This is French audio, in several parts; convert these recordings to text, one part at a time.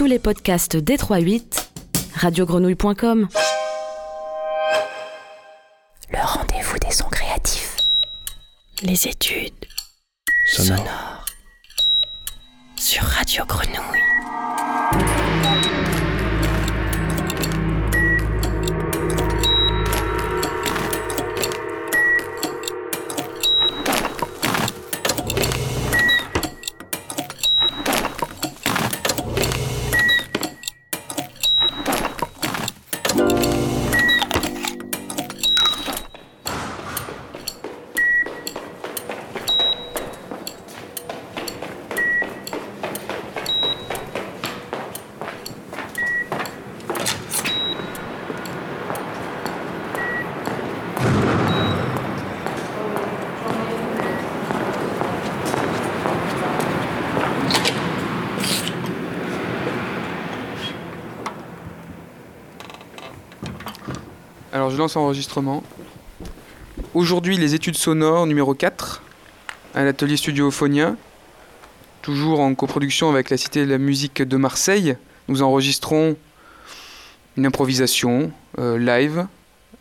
tous les podcasts d38, radiogrenouille.com. Le rendez-vous des sons créatifs. Les études Sonore. sonores sur Radio Grenouille. Lance enregistrement. Aujourd'hui les études sonores numéro 4 à l'atelier Studio Euphonia. Toujours en coproduction avec la Cité de la musique de Marseille. Nous enregistrons une improvisation euh, live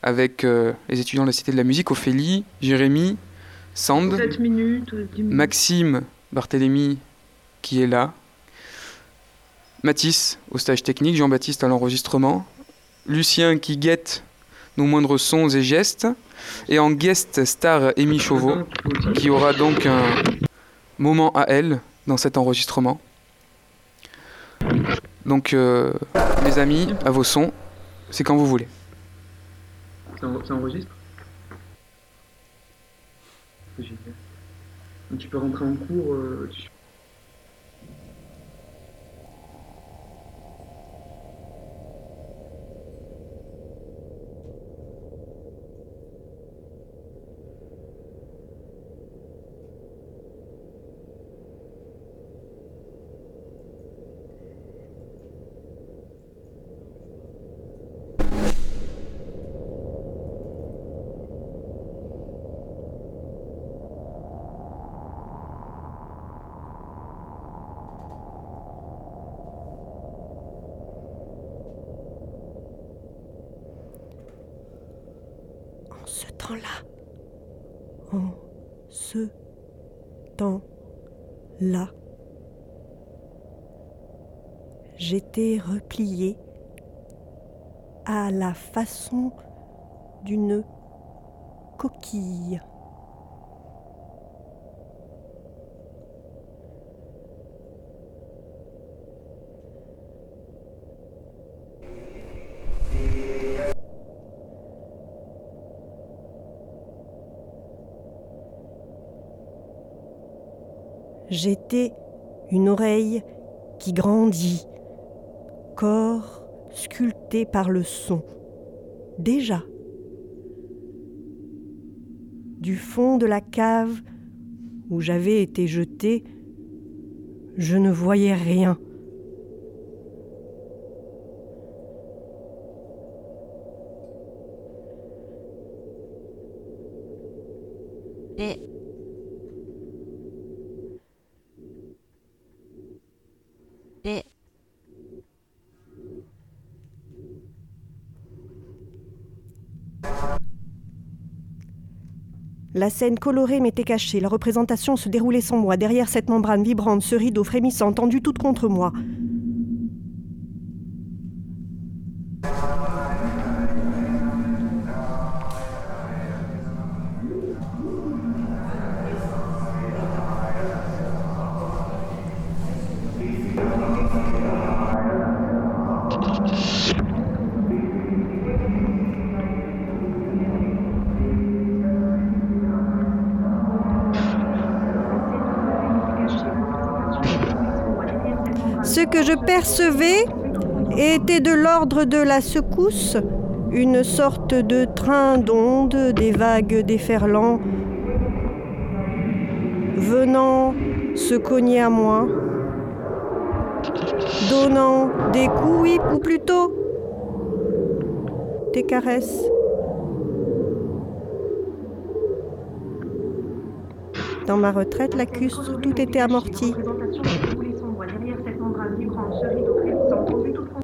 avec euh, les étudiants de la Cité de la musique, Ophélie, Jérémy, Sand, 7 minutes, 10 minutes. Maxime Barthélémy qui est là, Mathis au stage technique, Jean-Baptiste à l'enregistrement, Lucien qui guette nos moindres sons et gestes, et en guest star Amy Chauveau qui aura donc un moment à elle dans cet enregistrement. Donc euh, mes amis, à vos sons, c'est quand vous voulez. Ça, en- ça enregistre tu peux rentrer en cours. euh, En ce temps-là, en ce temps-là, j'étais repliée à la façon d'une coquille. J'étais une oreille qui grandit, corps sculpté par le son. Déjà. Du fond de la cave où j'avais été jeté, je ne voyais rien. La scène colorée m'était cachée, la représentation se déroulait sans moi, derrière cette membrane vibrante, ce rideau frémissant, tendu tout contre moi. De l'ordre de la secousse, une sorte de train d'ondes, des vagues déferlant, venant se cogner à moi, donnant des coups, oui, ou plutôt des caresses. Dans ma retraite lacustre, tout était amorti. Représentation de tous les sombres derrière cette membrane vibrante, ce rideau frémissant,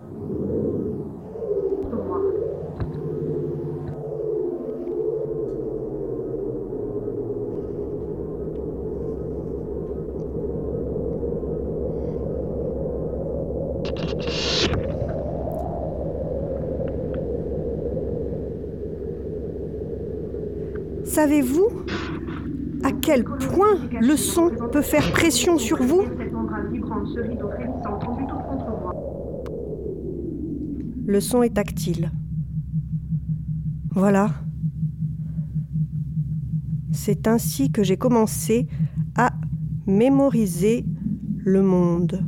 Savez-vous à quel point le son peut faire pression sur vous Le son est tactile. Voilà. C'est ainsi que j'ai commencé à mémoriser le monde.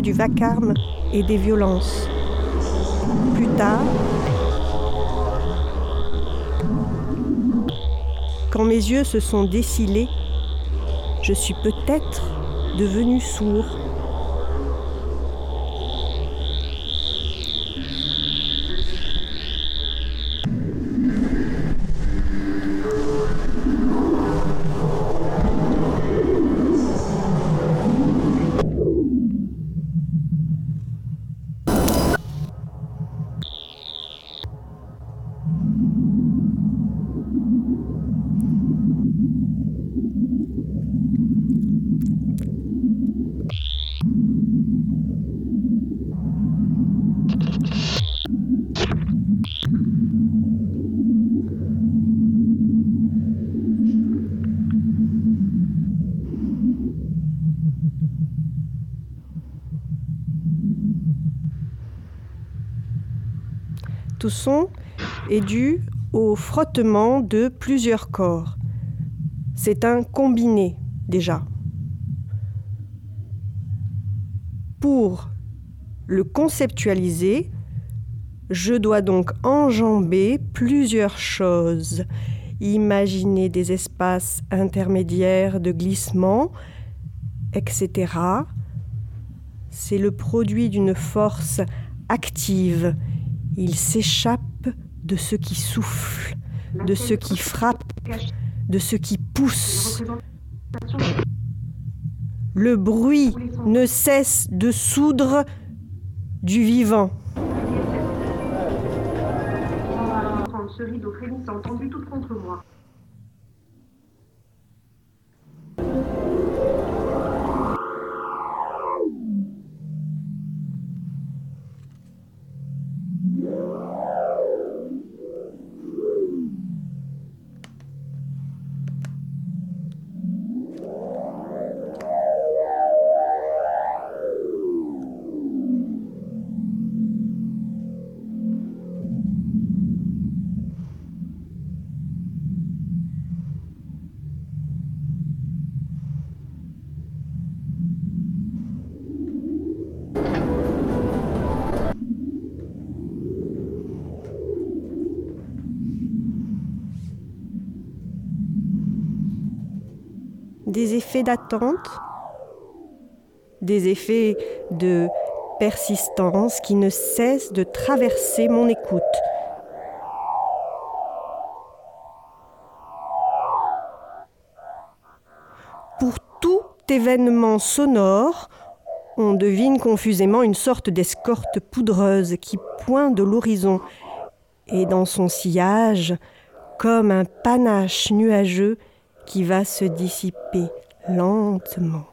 Du vacarme et des violences. Plus tard, quand mes yeux se sont décilés, je suis peut-être devenu sourd. Tout son est dû au frottement de plusieurs corps. C'est un combiné déjà. Pour le conceptualiser, je dois donc enjamber plusieurs choses. Imaginer des espaces intermédiaires de glissement, etc. C'est le produit d'une force active. Il s'échappe de ce qui souffle, de ce qui frappe, de ce qui pousse. Le bruit ne cesse de soudre du vivant. Des effets d'attente, des effets de persistance qui ne cessent de traverser mon écoute. Pour tout événement sonore, on devine confusément une sorte d'escorte poudreuse qui pointe de l'horizon et dans son sillage, comme un panache nuageux, qui va se dissiper lentement.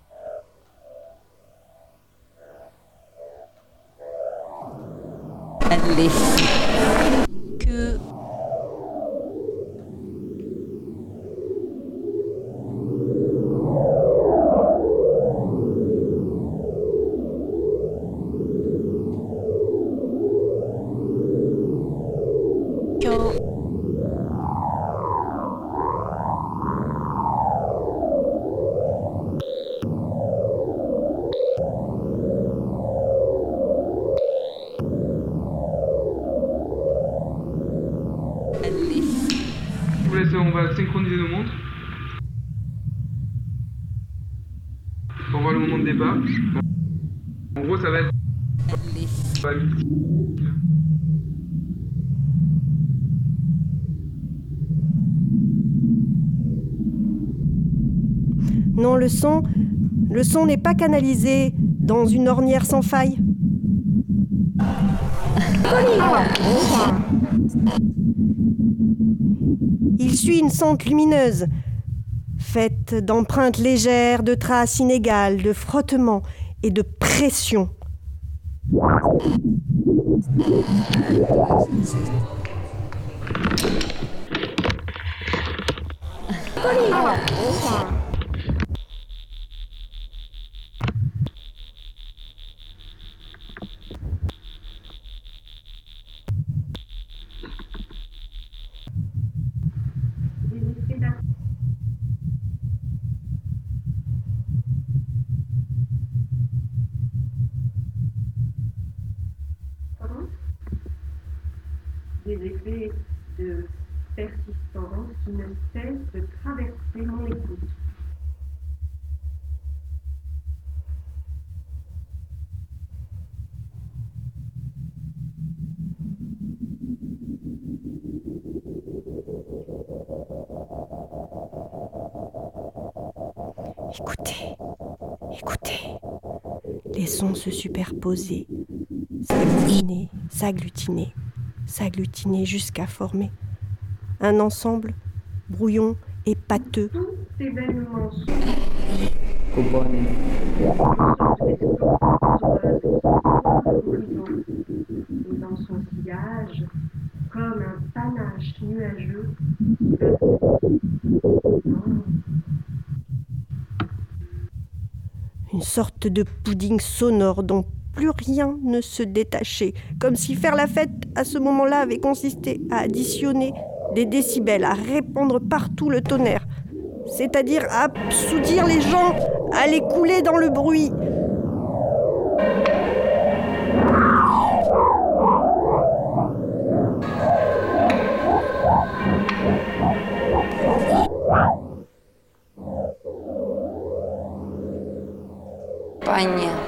Le son, n'est pas canalisé dans une ornière sans faille. Il suit une sente lumineuse, faite d'empreintes légères, de traces inégales, de frottements et de pression. Des effets d'ar- Pardon Des effets de persistance qui ne cessent de traverser mon écoute. Écoutez, écoutez. Se superposaient, s'agglutinaient, s'agglutinaient, s'agglutinaient jusqu'à former un ensemble brouillon et pâteux. Dans son comme un panache nuageux, une sorte de pudding sonore dont plus rien ne se détachait, comme si faire la fête à ce moment-là avait consisté à additionner des décibels, à répandre partout le tonnerre, c'est-à-dire à soudir les gens, à les couler dans le bruit. компании.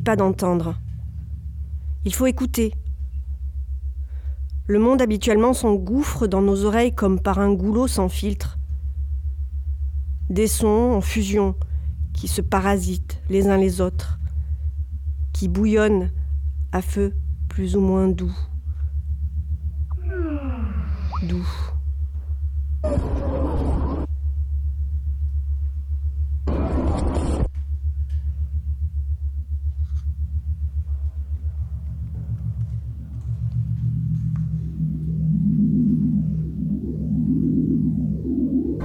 Pas d'entendre. Il faut écouter. Le monde habituellement s'engouffre dans nos oreilles comme par un goulot sans filtre. Des sons en fusion qui se parasitent les uns les autres, qui bouillonnent à feu plus ou moins. Doux.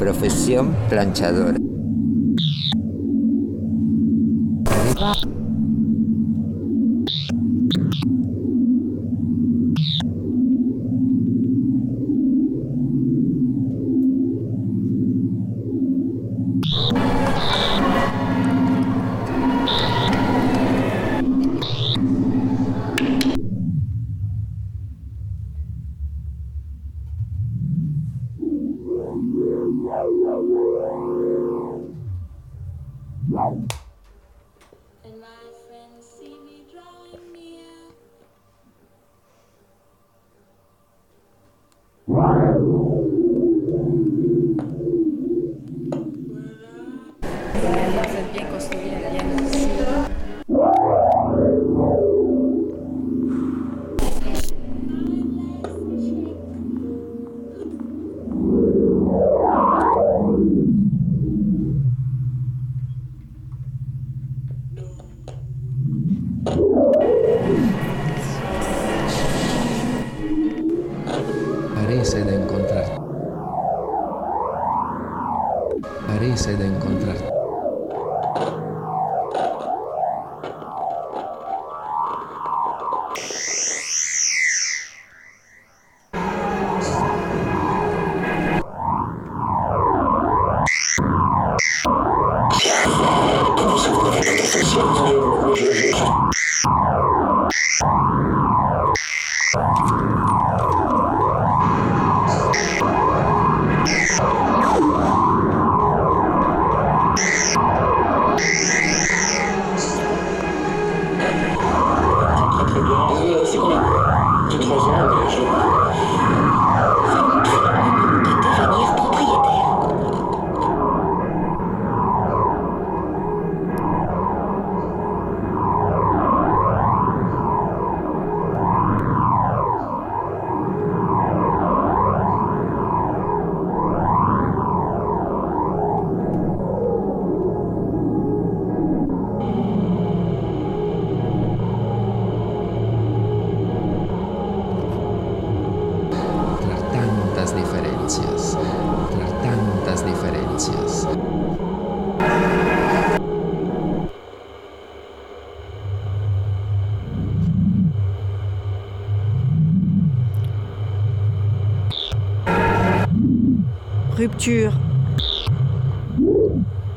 Profesión planchadora.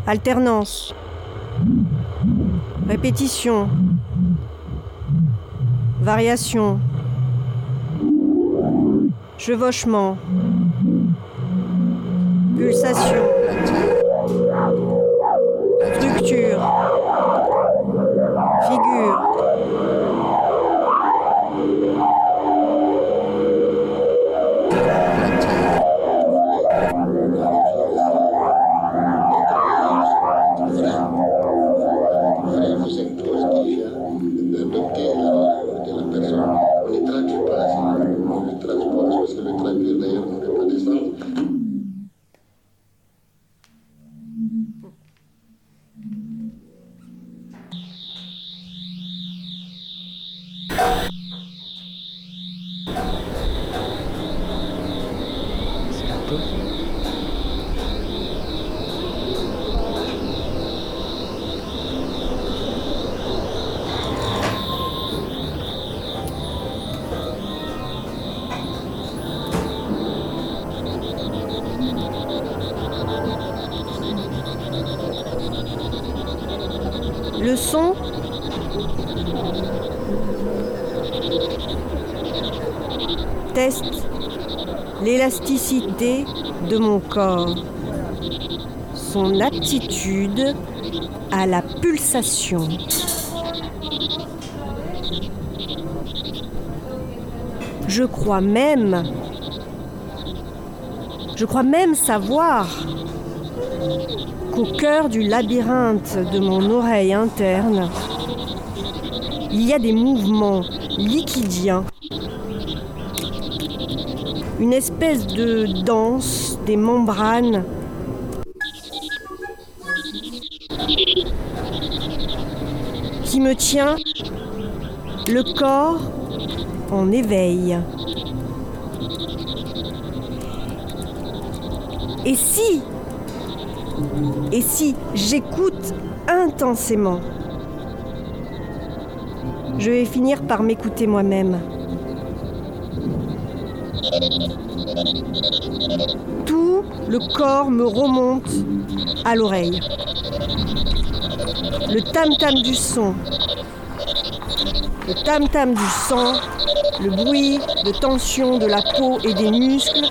Alternance. Répétition. Variation. Chevauchement. Pulsation. De mon corps, son aptitude à la pulsation. Je crois même, je crois même savoir qu'au cœur du labyrinthe de mon oreille interne, il y a des mouvements liquidiens, une espèce de danse des membranes qui me tient le corps en éveil. Et si et si j'écoute intensément, je vais finir par m'écouter moi-même. Me remonte à l'oreille. Le tam-tam du son, le tam-tam du sang, le bruit de tension de la peau et des muscles,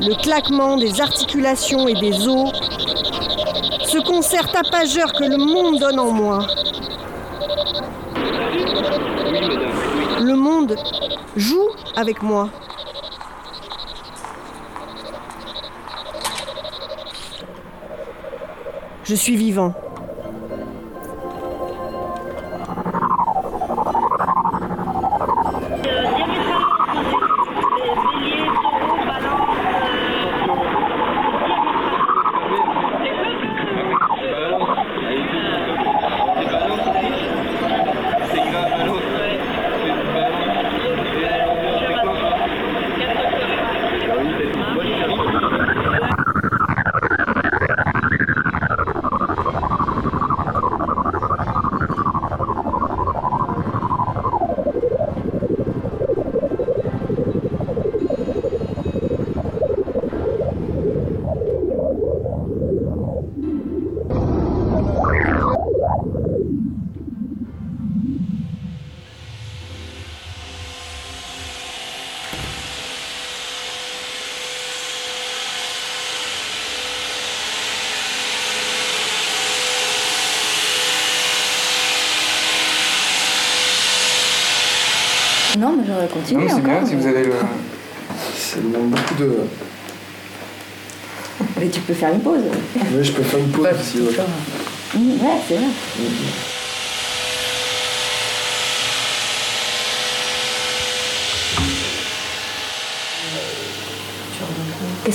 le claquement des articulations et des os, ce concert tapageur que le monde donne en moi. Le monde joue avec moi. Je suis vivant.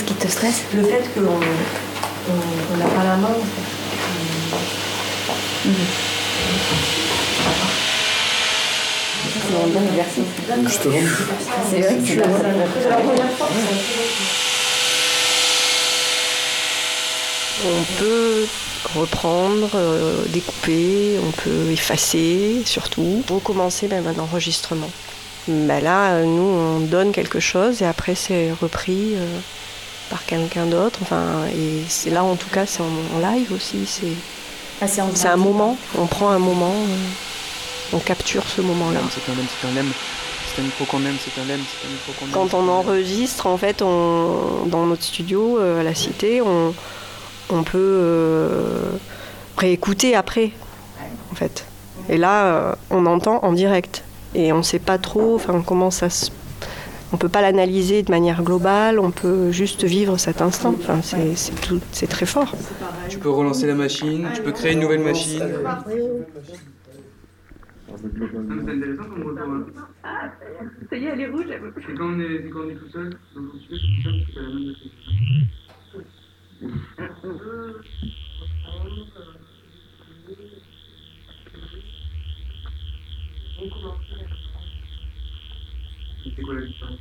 Qu'est-ce qui te stresse Le fait qu'on on, n'a pas la main. en fait. C'est un bon exercice. Justement. C'est vrai que c'est pas ça. C'est la première fois. On peut reprendre, euh, découper, on peut effacer surtout, recommencer même un enregistrement. Ben là, euh, nous, on donne quelque chose et après c'est repris euh, par quelqu'un d'autre. Enfin, et c'est là, en tout cas, c'est en, en live aussi. C'est Ah, c'est un moment, on prend un moment, euh, on capture ce moment-là. C'est un lemme, c'est un lemme. C'est un micro qu'on aime, c'est un lemme, c'est un micro qu'on aime. Quand on enregistre, en fait, on, dans notre studio euh, à la Cité, on, on peut euh, réécouter après, en fait. Et là, euh, on entend en direct. Et on ne sait pas trop enfin, comment ça se... On ne peut pas l'analyser de manière globale, on peut juste vivre cet instant. Enfin, c'est, c'est tout- c'est très fort. Tu peux relancer la machine, tu peux créer une nouvelle machine. Ça y est, elle est rouge. C'est quand on est, quand on est tout seul, dans studio, tout seul, c'est la même chose. C'est quoi la différence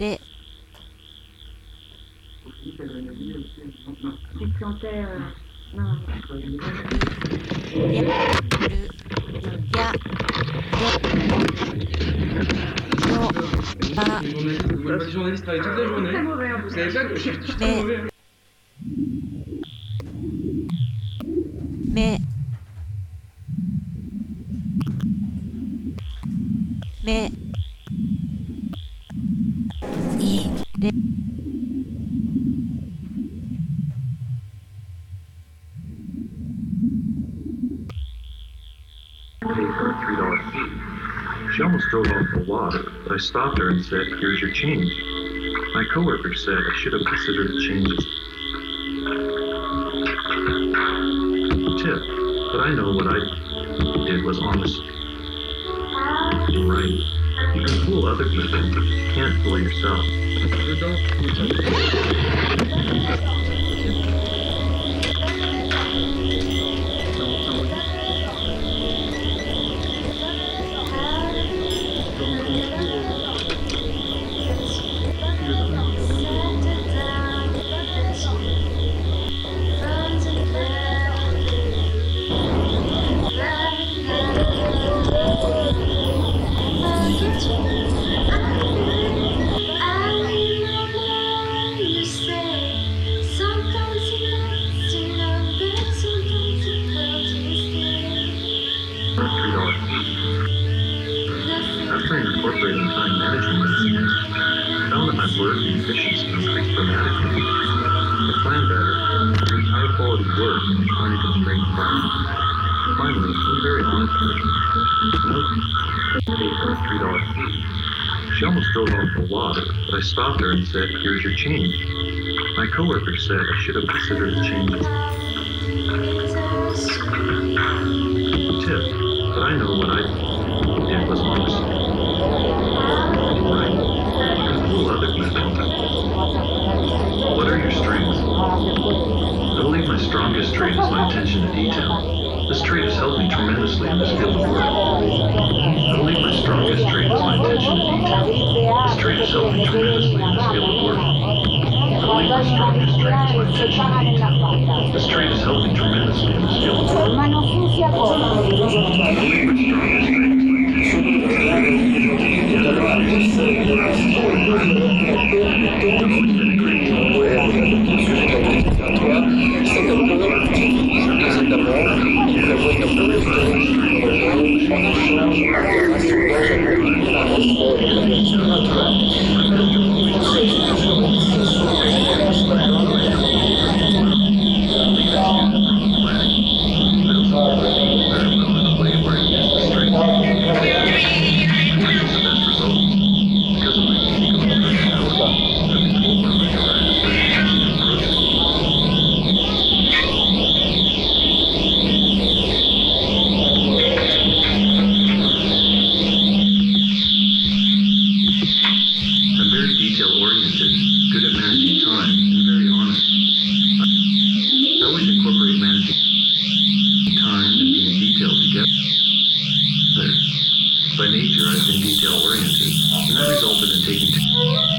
Et Tu euh, suis très Mais- mauvais. hein. mais mais i I stopped her and said, Here's your change. My coworker said I should have considered the changes. Tip, but I know what I did was honest right. You can fool other people, but you can't fool yourself. Very honest. She almost drove off the water, but I stopped her and said, Here's your change. My coworker said I should have considered the changes. Tip, but I know what I did was honest. What are your strengths? I believe my strongest trait is my trait has helped me tremendously in this field of work. I believe my strongest trait is my attention to detail. This trait has helped me tremendously in this field of work. I believe my strongest trait is my attention to detail. This trait has helped me tremendously in this field of work. I believe my strongest standardized and detail oriented, and that resulted in taking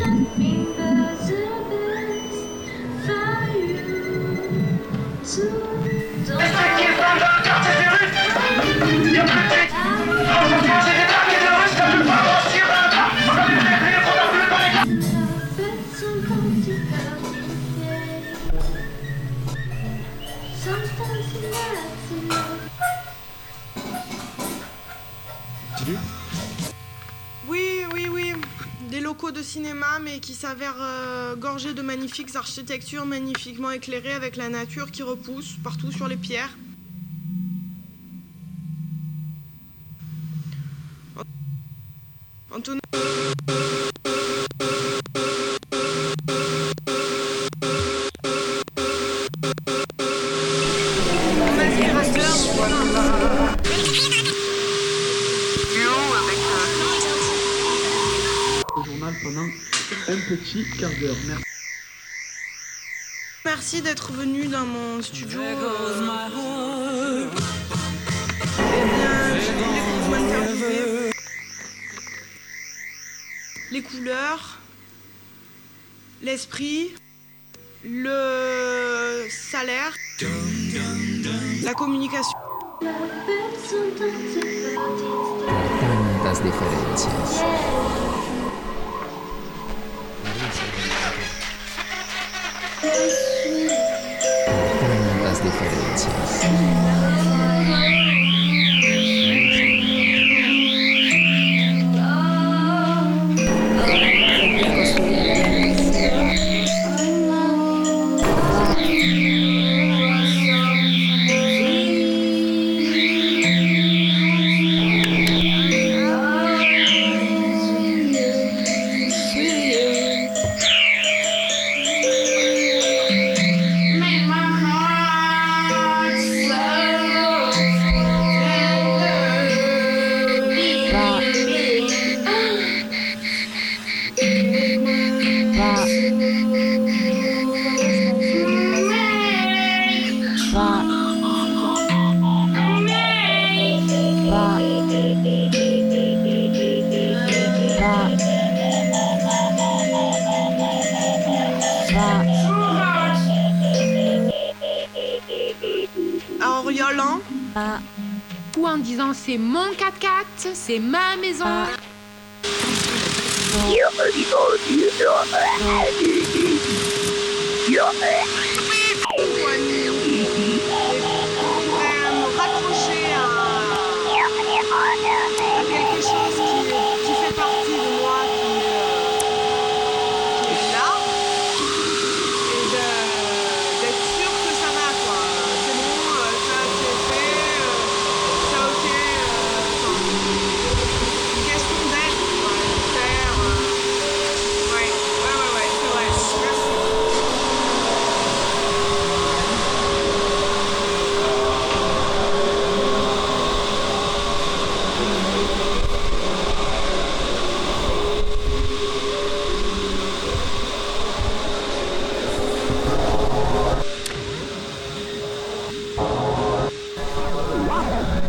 生命的 cinéma, mais qui s'avère euh, gorgé de magnifiques architectures magnifiquement éclairées avec la nature qui repousse partout sur les pierres. Merci d'être venu dans mon studio. Eh vous m'interviewer. Les couleurs, l'esprit, le salaire, la communication. 解散 me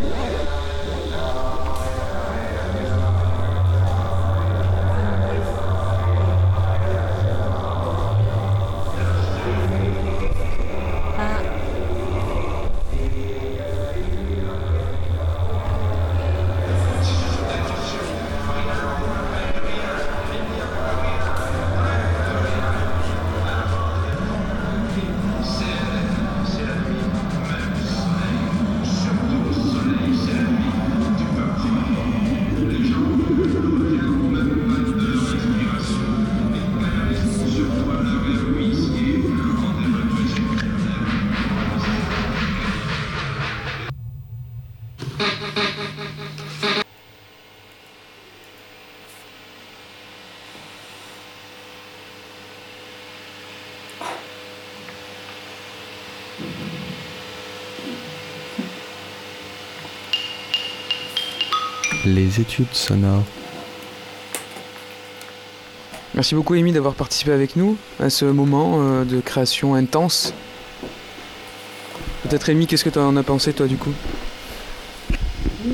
Yeah. Les études sonores. Merci beaucoup Amy d'avoir participé avec nous à ce moment euh, de création intense. Peut-être Amy, qu'est-ce que tu en as pensé toi du coup?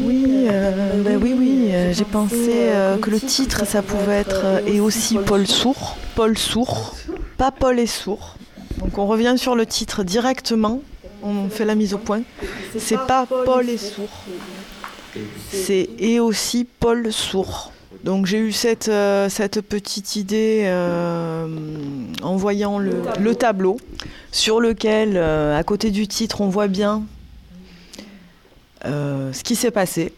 Oui, euh, bah oui, oui. euh, J'ai pensé euh, que le titre, ça pouvait être euh, et aussi Paul Sourd. Paul Sourd, pas Paul et Sourd. Donc on revient sur le titre directement. On fait la mise au point. C'est pas Paul et Sourd. C'est et aussi Paul Sourd. Donc j'ai eu cette, euh, cette petite idée euh, en voyant le, le tableau sur lequel, euh, à côté du titre, on voit bien ce qui s'est passé.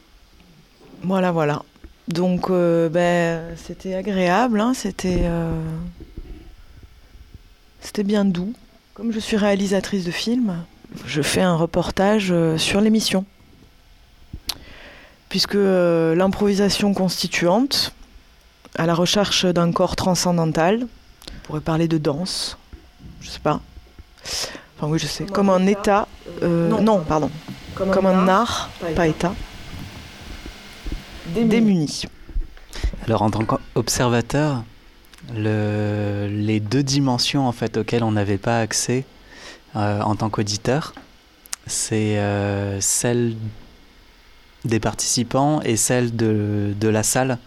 Voilà, voilà. Donc, ben, c'était agréable, hein, c'était, c'était bien doux. Comme je suis réalisatrice de films, je fais un reportage sur l'émission. Puisque euh, l'improvisation constituante, à la recherche d'un corps transcendantal, on pourrait parler de danse, je sais pas. Enfin oui, je sais. Comme un état, euh, non, pardon, comme, un art, pas état, démuni. Alors en tant qu'observateur, le- les deux dimensions en fait auxquelles on n'avait pas accès euh, en tant qu'auditeur, c'est euh, celle des participants et celle de, de la salle,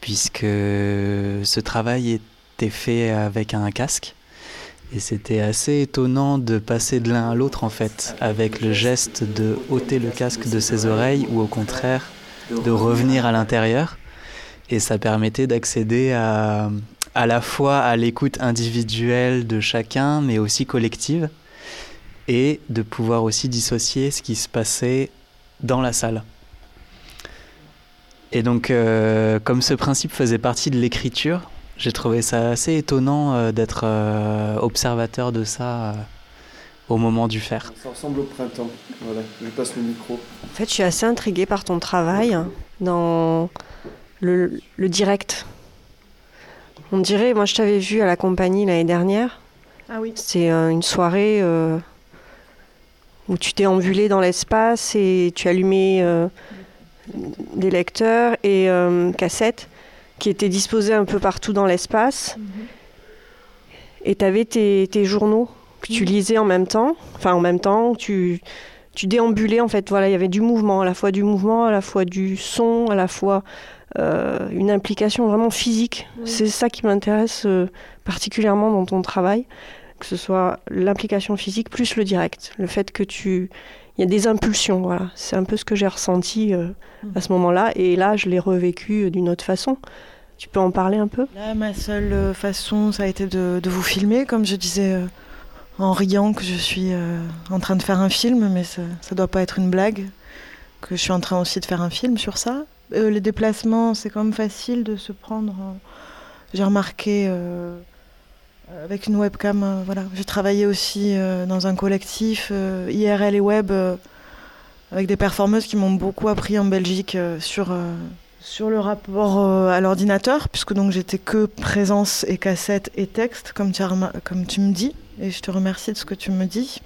puisque ce travail était fait avec un casque. Et c'était assez étonnant de passer de l'un à l'autre en fait, avec le geste de ôter le casque de ses oreilles ou au contraire de revenir à l'intérieur. Et ça permettait d'accéder à, à la fois à l'écoute individuelle de chacun, mais aussi collective, et de pouvoir aussi dissocier ce qui se passait dans la salle. Et donc, euh, comme ce principe faisait partie de l'écriture, j'ai trouvé ça assez étonnant euh, d'être euh, observateur de ça euh, au moment du faire. Ça ressemble au printemps. Voilà, je passe le micro. En fait, je suis assez intriguée par ton travail hein, dans le, le direct. On dirait, moi je t'avais vu à la compagnie l'année dernière. Ah oui. C'est euh, une soirée euh, où tu t'es ambulé dans l'espace et tu allumais euh, des lecteurs et euh, cassettes qui étaient disposés un peu partout dans l'espace. Et tu avais tes, tes journaux que tu lisais en même temps. Enfin, en même temps, tu, tu déambulais en fait. Voilà, il y avait du mouvement, à la fois du mouvement, à la fois du son, à la fois euh, une implication vraiment physique. C'est ça qui m'intéresse particulièrement dans ton travail, que ce soit l'implication physique plus le direct. Le fait que tu... Il y a des impulsions, voilà. C'est un peu ce que j'ai ressenti euh, à ce moment-là. Et là, je l'ai revécu euh, d'une autre façon. Tu peux en parler un peu? Là, ma seule euh, façon, ça a été de, de vous filmer, comme je disais euh, en riant que je suis euh, en train de faire un film, mais ça, ça doit pas être une blague, que je suis en train aussi de faire un film sur ça. Les déplacements, c'est quand même facile de se prendre. en- J'ai remarqué avec une webcam, euh, voilà. J'ai travaillé aussi euh, dans un collectif euh, IRL et web euh, avec des performeuses qui m'ont beaucoup appris en Belgique euh, sur euh, sur le rapport euh, à l'ordinateur, puisque donc j'étais que présence et cassette et texte, comme tu, me dis, et je te remercie de ce que tu me dis.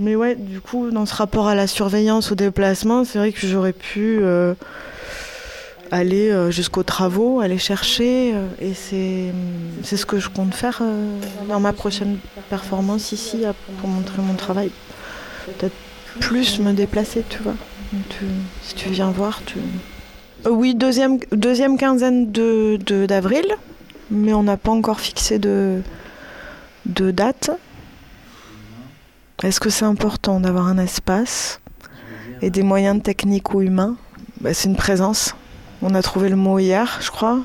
Mais ouais, du coup, dans ce rapport à la surveillance, au déplacement, c'est vrai que j'aurais pu euh, aller euh, jusqu'aux travaux, aller chercher, euh, et c'est ce que je compte faire euh, dans ma prochaine performance ici, pour montrer mon travail. Peut-être plus me déplacer, tu vois. Tu- si tu viens voir, tu... Oui, deuxième, deuxième quinzaine de, de- d'avril, mais on n'a pas encore fixé de, de date. Est-ce que c'est important d'avoir un espace et des moyens techniques ou humains? Bah, C'est une présence. On a trouvé le mot hier, je crois.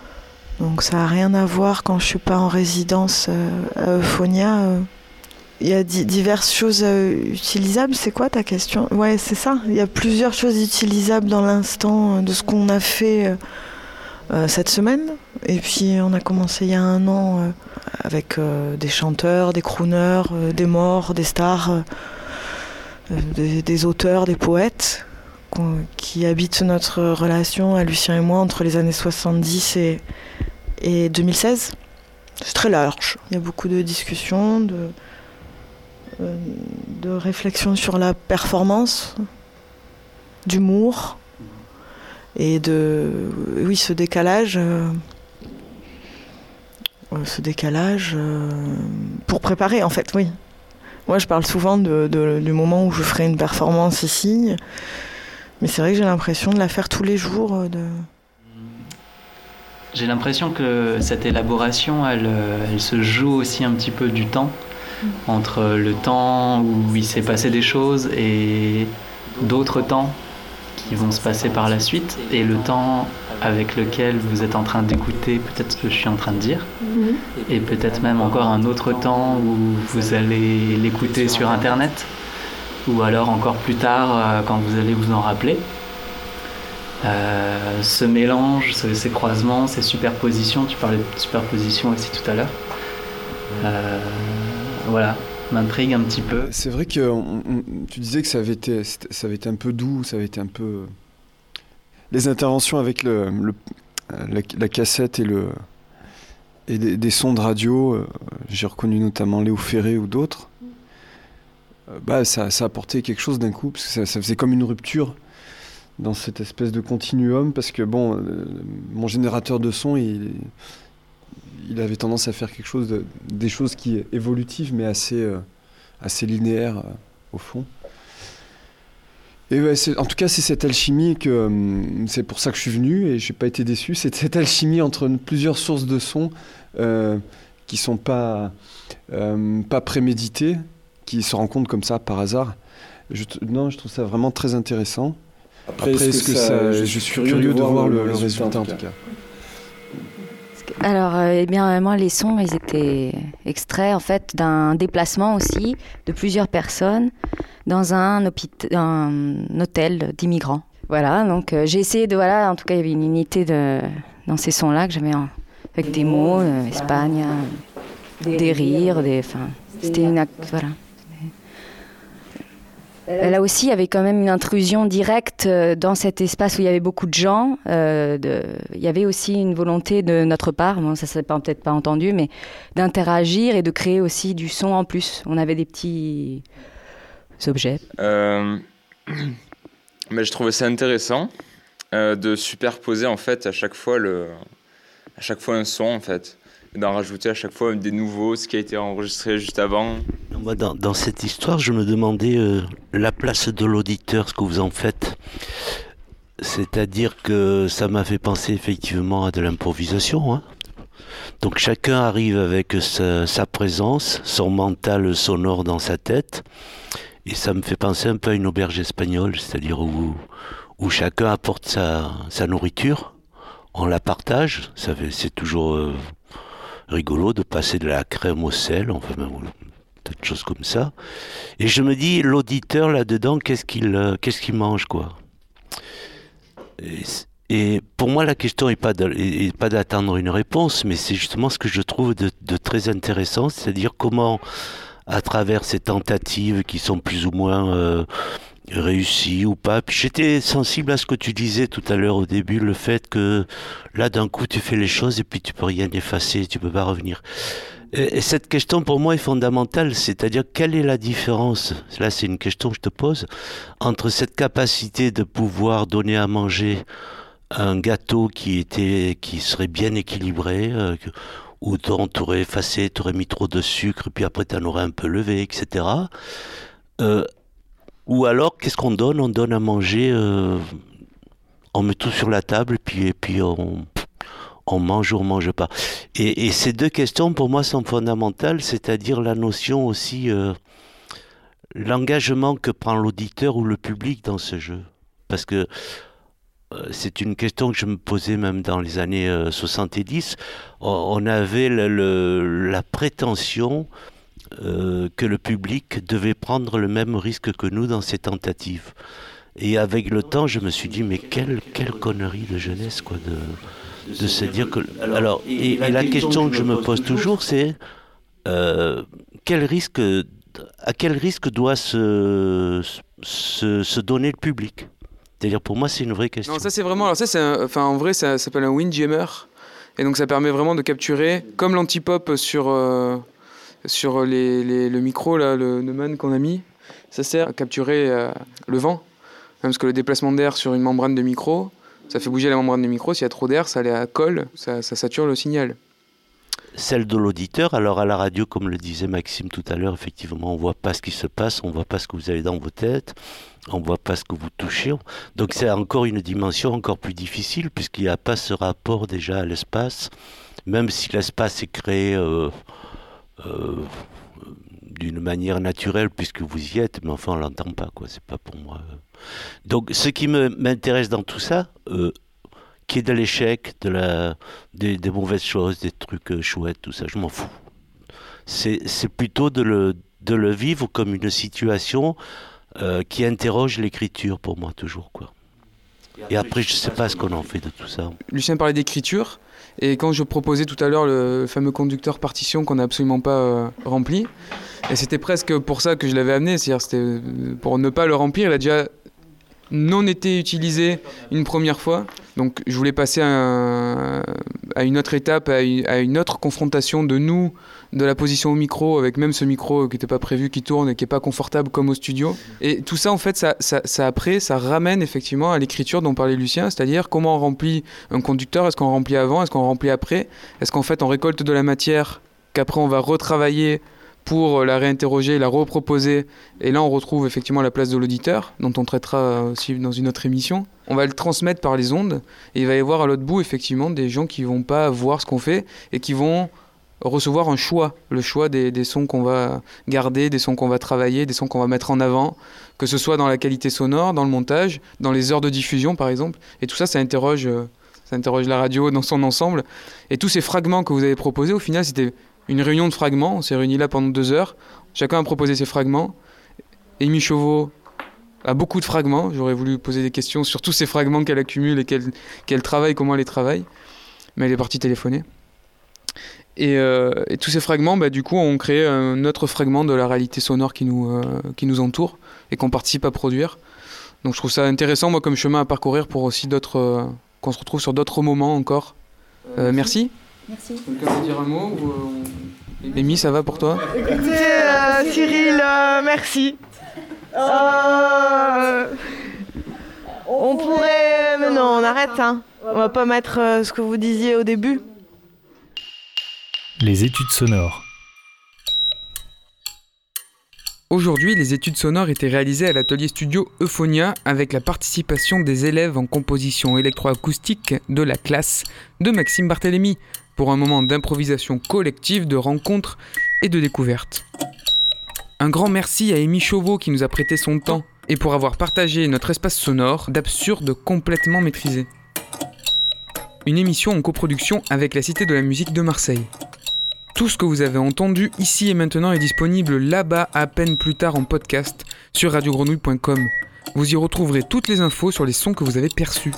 Donc ça n'a rien à voir quand je suis pas en résidence euh, à Euphonia. euh. Il y a di- diverses choses euh, utilisables. C'est quoi ta question? Ouais, c'est ça. Il y a plusieurs choses utilisables dans l'instant de ce qu'on a fait cette semaine. Et puis on a commencé il y a un an avec des chanteurs, des crooners, des morts, des stars, des auteurs, des poètes qui habitent notre relation à Lucien et moi entre les années 70 et, et 2016. C'est très large. Il y a beaucoup de discussions, de, euh, de réflexion sur la performance, d'humour et de oui ce décalage euh, euh, ce décalage euh, pour préparer en fait oui moi je parle souvent de, de- du moment où je ferai une performance ici mais c'est vrai que j'ai l'impression de la faire tous les jours euh, de J'ai l'impression que cette élaboration, elle, euh, elle se joue aussi un petit peu du temps, entre le temps où il s'est passé des choses et d'autres temps qui vont se passer par la suite, et le temps avec lequel vous êtes en train d'écouter peut-être ce que je suis en train de dire, et peut-être même encore un autre temps où vous allez l'écouter sur Internet, ou alors encore plus tard euh, quand vous allez vous en rappeler. Euh, ce mélange, ce- ces croisements, ces superpositions, tu parlais de superposition aussi tout à l'heure. Euh, voilà, m'intrigue un petit peu. C'est vrai que on- on- tu disais que ça avait, été, ça avait été un peu doux, ça avait été un peu. Les interventions avec le, le- la, la cassette et, le, et des, des sons de radio, j'ai reconnu notamment Léo Ferré ou d'autres. Euh, bah, ça, ça apportait quelque chose d'un coup, parce que ça, faisait comme une rupture dans cette espèce de continuum, parce que bon, euh, mon générateur de son, il, il avait tendance à faire quelque chose, de- des choses qui évolutives, mais assez, euh, assez linéaires au fond. Et ouais, en tout cas, c'est cette alchimie que c'est pour ça que je suis venu et j'ai pas été déçu. C'est cette alchimie entre plusieurs sources de sons qui sont pas pas préméditées, qui se rencontrent comme ça par hasard. Je, non, je trouve ça vraiment très intéressant. Après, est-ce que ça- je suis curieux de voir le, le résultat en tout cas. Alors, euh, eh bien, euh, moi, les sons, ils étaient extraits, en fait, d'un déplacement aussi de plusieurs personnes dans un, hôtel d'immigrants. Voilà, donc euh, j'ai essayé de, voilà, en tout cas, il y avait une unité de, dans ces sons-là que j'avais en- avec des mots, euh, Espagne, des rires, des, enfin, c'était une, voilà. Euh, Là aussi, il y avait quand même une intrusion directe euh, dans cet espace où il y avait beaucoup de gens. euh, Il y avait aussi une volonté de notre part, ça ne s'est peut-être pas entendu, mais d'interagir et de créer aussi du son en plus. On avait des petits objets. Mais je trouvais ça intéressant de superposer en fait à chaque fois le, à chaque fois un son en fait, d'en rajouter à chaque fois des nouveaux, ce qui a été enregistré juste avant. Moi, dans, cette histoire, je me demandais euh, la place de l'auditeur, ce que vous en faites. C'est-à-dire que ça m'a fait penser effectivement à de l'improvisation. hein. Donc chacun arrive avec sa, présence, son mental sonore dans sa tête. Et ça me fait penser un peu à une auberge espagnole, c'est-à-dire où, où chacun apporte sa, sa nourriture, on la partage. C'est toujours euh, rigolo de passer de la crème au sel, enfin de choses comme ça. Et je me dis, l'auditeur là-dedans, qu'est-ce qu'il euh, mange, quoi? Et, pour moi, la question n'est pas d'attendre une réponse, mais c'est justement ce que je trouve de, de très intéressant, c'est-à-dire comment, à travers ces tentatives qui sont plus ou moins euh, réussies ou pas, puis j'étais sensible à ce que tu disais tout à l'heure au début, le fait que là, d'un coup, tu fais les choses et puis tu peux rien effacer, tu peux pas revenir. Et et cette question pour moi est fondamentale, c'est-à-dire quelle est la différence, là c'est une question que je te pose, entre cette capacité de pouvoir donner à manger un gâteau qui était qui serait bien équilibré, euh, où dont tu aurais effacé, tu aurais mis trop de sucre, puis après tu en aurais un peu levé, etc. ou alors qu'est-ce qu'on donne? On donne à manger, euh, on met tout sur la table, puis, et puis on, mange ou on mange pas. Et, ces deux questions, pour moi, sont fondamentales, c'est-à-dire la notion aussi, euh, l'engagement que prend l'auditeur ou le public dans ce jeu. Parce que euh, c'est une question que je me posais même dans les années euh, 70. On, avait le- la prétention euh, que le public devait prendre le même risque que nous dans ces tentatives. Et avec le temps, je me suis dit, mais quelle, quelle connerie de jeunesse, quoi, de, de se dire que... Alors, et, la question que je me pose toujours, c'est euh, quel risque, à quel risque doit se, se, donner le public? C'est-à-dire, pour moi, c'est une vraie question. Ça c'est vraiment. Alors ça, c'est enfin en vrai, ça s'appelle un windjammer, et donc ça permet vraiment de capturer, comme l'antipop sur euh, sur les, le micro là, le Neumann qu'on a mis, ça sert à capturer euh, le vent, parce que le déplacement d'air sur une membrane de micro, ça fait bouger la membrane de micro. S'il y a trop d'air, ça la colle, ça, sature le signal. Celle de l'auditeur, alors à la radio, comme le disait Maxime tout à l'heure, effectivement, on voit pas ce qui se passe, on voit pas ce que vous avez dans vos têtes, on voit pas ce que vous touchez. Donc c'est encore une dimension encore plus difficile, puisqu'il n'y a pas ce rapport déjà à l'espace, même si l'espace est créé euh, d'une manière naturelle, puisque vous y êtes, mais enfin on l'entend pas, quoi, c'est pas pour moi. Donc ce qui m'intéresse dans tout ça, euh, qui est de l'échec, de la, des, mauvaises choses, des trucs euh, chouettes, tout ça, je m'en fous. C'est plutôt de le, de le vivre comme une situation euh, qui interroge l'écriture pour moi toujours. Quoi. Et après, je sais pas ce qu'on en fait de tout ça. Lucien parlait d'écriture, et quand je proposais tout à l'heure le fameux conducteur partition qu'on n'a absolument pas euh, rempli, et c'était presque pour ça que je l'avais amené, c'est-à-dire euh, pour ne pas le remplir, il a déjà non été utilisé une première fois. Donc je voulais passer à, un- à une autre étape, à une, autre confrontation de nous, de la position au micro, avec même ce micro qui n'était pas prévu, qui tourne et qui n'est pas confortable comme au studio. Et tout ça, en fait, ça après, ça ramène effectivement à l'écriture dont parlait Lucien, c'est-à-dire comment on remplit un conducteur, est-ce qu'on remplit avant, est-ce qu'on remplit après, est-ce qu'en fait on récolte de la matière qu'après on va retravailler pour la réinterroger, la reproposer. Et là, on retrouve effectivement la place de l'auditeur, dont on traitera aussi dans une autre émission. On va le transmettre par les ondes, et il va y avoir à l'autre bout, effectivement, des gens qui vont pas voir ce qu'on fait et qui vont recevoir un choix, le choix des, sons qu'on va garder, des sons qu'on va travailler, des sons qu'on va mettre en avant, que ce soit dans la qualité sonore, dans le montage, dans les heures de diffusion, par exemple. Et tout ça, ça interroge, euh, ça interroge la radio dans son ensemble. Et tous ces fragments que vous avez proposés, au final, c'était une réunion de fragments. On s'est réunis là pendant deux heures. Chacun a proposé ses fragments. Amy Chauveau a beaucoup de fragments. J'aurais voulu poser des questions sur tous ces fragments qu'elle accumule et qu'elle travaille, comment elle les travaille. Mais elle est partie téléphoner. Et, euh, et tous ces fragments, bah, du coup, ont créé un autre fragment de la réalité sonore qui nous, euh, qui nous entoure et qu'on participe à produire. Donc je trouve ça intéressant, moi, comme chemin à parcourir pour aussi d'autres. euh, qu'on se retrouve sur d'autres moments encore. Euh, merci. Merci. Quelqu'un veut dire un mot ou, euh, Amy, ça va pour toi Écoutez, euh, Cyril, euh, merci. Euh, on pourrait. Mais non, on arrête, hein. On va pas mettre euh, ce que vous disiez au début. Les études sonores. Aujourd'hui, les études sonores étaient réalisées à l'atelier studio Euphonia avec la participation des élèves en composition électroacoustique de la classe de Maxime Barthélémy pour un moment d'improvisation collective, de rencontre et de découverte. Un grand merci à Amy Chauveau qui nous a prêté son temps et pour avoir partagé notre espace sonore d'absurde complètement maîtrisé. Une émission en coproduction avec la Cité de la musique de Marseille. Tout ce que vous avez entendu ici et maintenant est disponible là-bas à peine plus tard en podcast sur radiogrenouille.com. Vous y retrouverez toutes les infos sur les sons que vous avez perçus.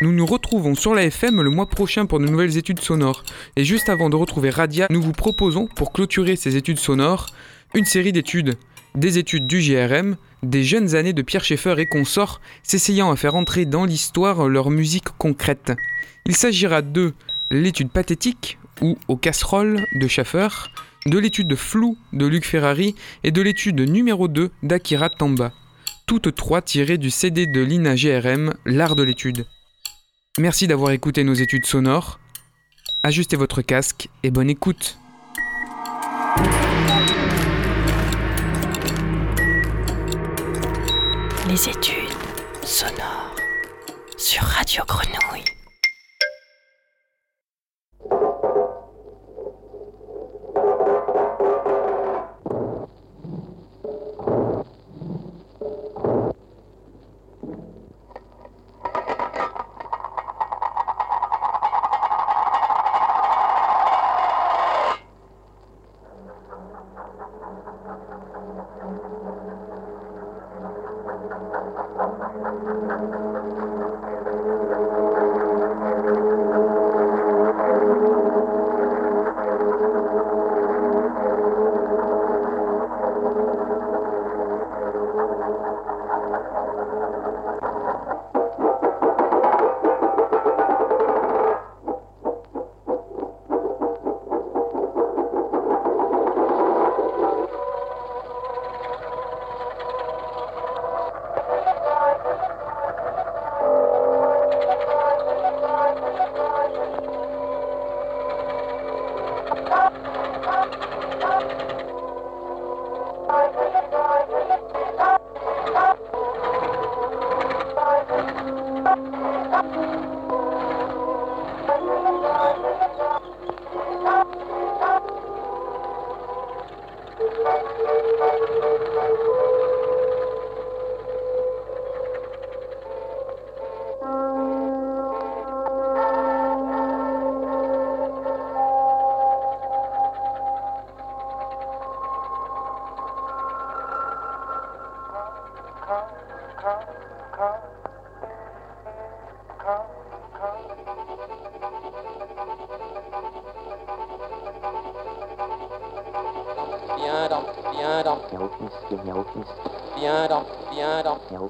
Nous nous retrouvons sur la FM le mois prochain pour de nouvelles études sonores. Et juste avant de retrouver Radia, nous vous proposons, pour clôturer ces études sonores, une série d'études. Des études du GRM, des jeunes années de Pierre Schaeffer et consorts, s'essayant à faire entrer dans l'histoire leur musique concrète. Il s'agira de l'étude pathétique, ou aux casseroles de Schaeffer, de l'étude flou de Luc Ferrari et de l'étude numéro 2 d'Akira Tamba. Toutes trois tirées du CD de l'INA GRM, L'art de l'étude. Merci d'avoir écouté nos études sonores. Ajustez votre casque et bonne écoute. Les études sonores sur Radio Grenouille.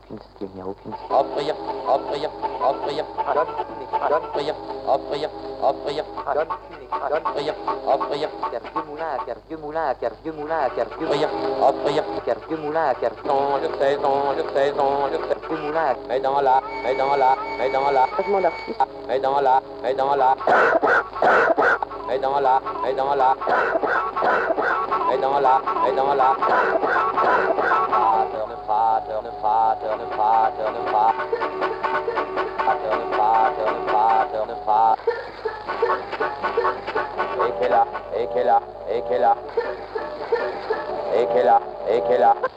aucune style, il n'y a aucune dans la, dans la, dans la, ekela, ekela, ekela, ekela, ekela.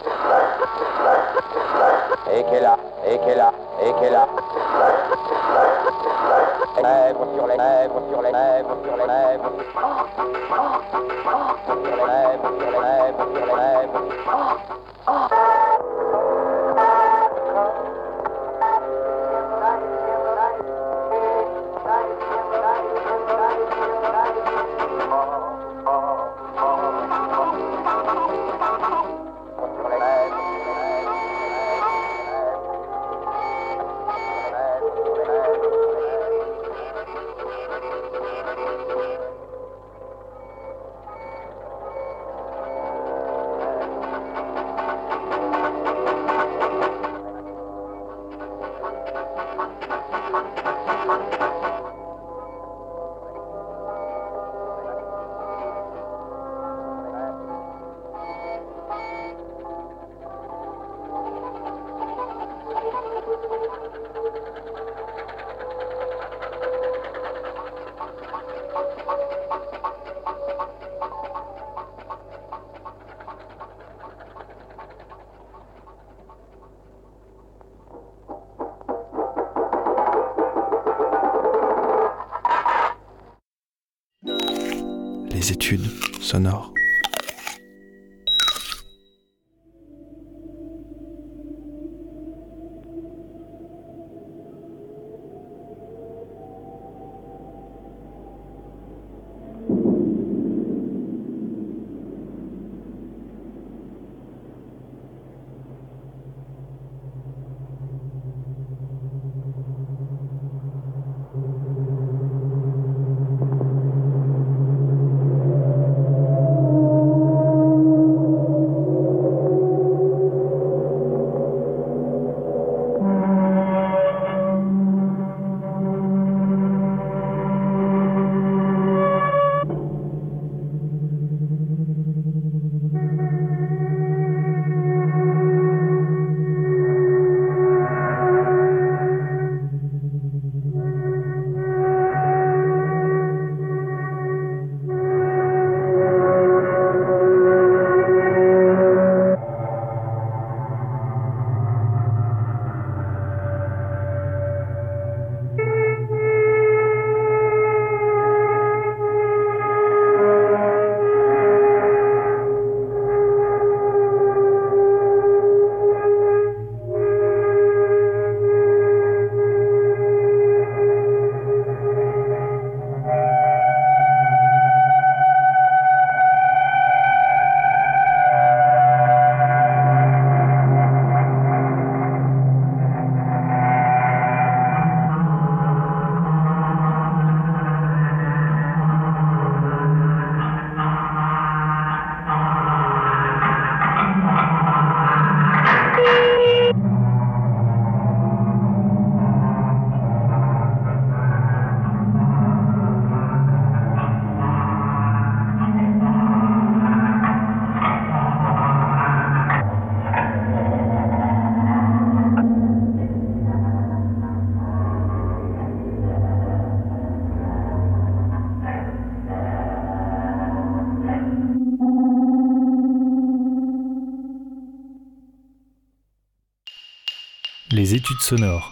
sonore.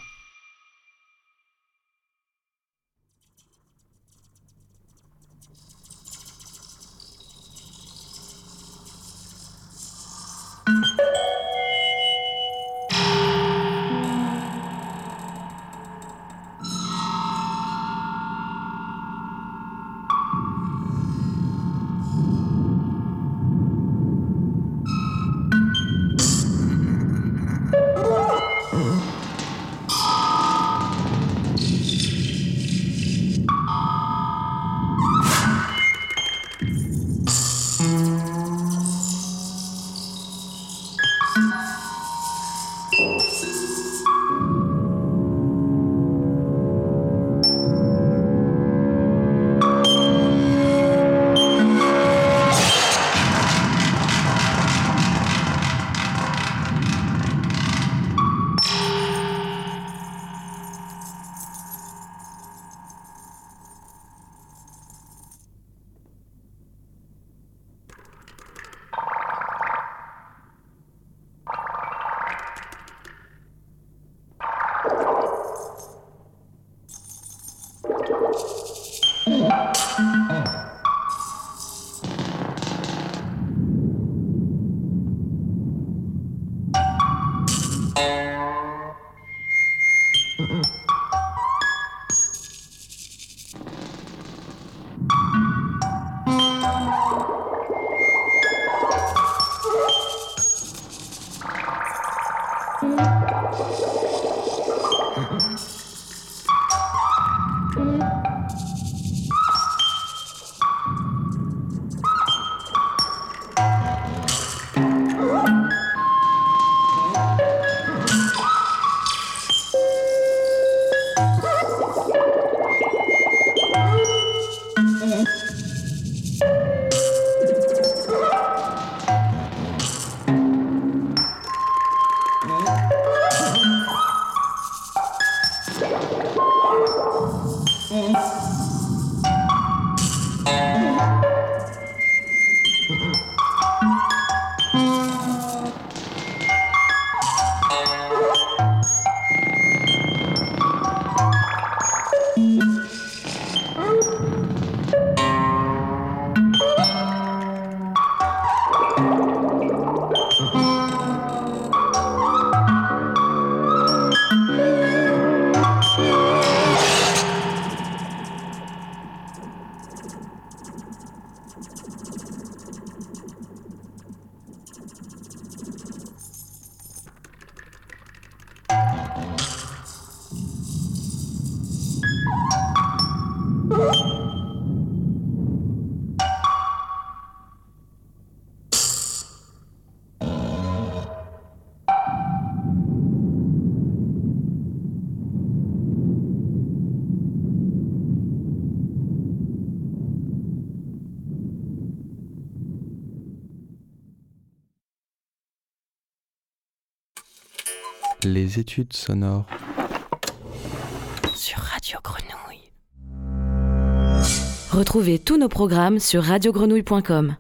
Études sonores. Sur Radio Grenouille. Retrouvez tous nos programmes sur radiogrenouille.com.